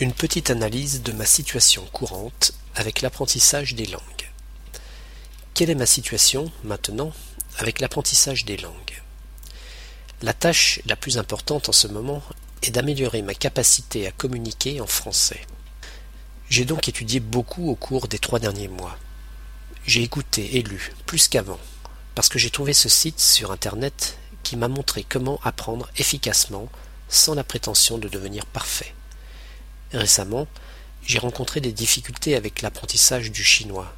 Une petite analyse de ma situation courante avec l'apprentissage des langues. Quelle est ma situation maintenant avec l'apprentissage des langues? La tâche la plus importante en ce moment est d'améliorer ma capacité à communiquer en français. J'ai donc étudié beaucoup au cours des trois derniers mois. J'ai écouté et lu plus qu'avant, parce que j'ai trouvé ce site sur Internet qui m'a montré comment apprendre efficacement sans la prétention de devenir parfait. Récemment, j'ai rencontré des difficultés avec l'apprentissage du chinois,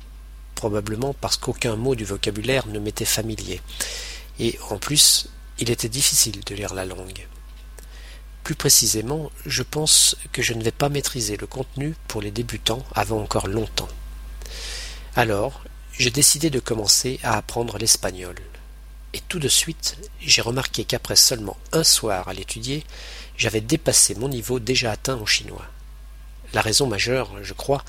probablement parce qu'aucun mot du vocabulaire ne m'était familier, et en plus, il était difficile de lire la langue. Plus précisément, je pense que je ne vais pas maîtriser le contenu pour les débutants avant encore longtemps. Alors, j'ai décidé de commencer à apprendre l'espagnol. Et tout de suite, j'ai remarqué qu'après seulement un soir à l'étudier, j'avais dépassé mon niveau déjà atteint en chinois. La raison majeure, je crois,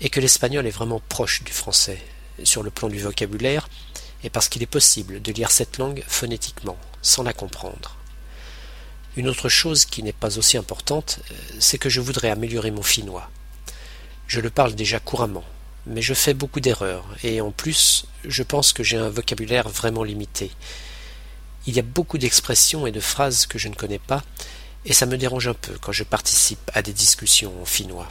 est que l'espagnol est vraiment proche du français, sur le plan du vocabulaire, et parce qu'il est possible de lire cette langue phonétiquement, sans la comprendre. Une autre chose qui n'est pas aussi importante, euh, c'est que je voudrais améliorer mon finnois. Je le parle déjà couramment, mais je fais beaucoup d'erreurs, et en plus, je pense que j'ai un vocabulaire vraiment limité. Il y a beaucoup d'expressions et de phrases que je ne connais pas, et ça me dérange un peu quand je participe à des discussions en finnois.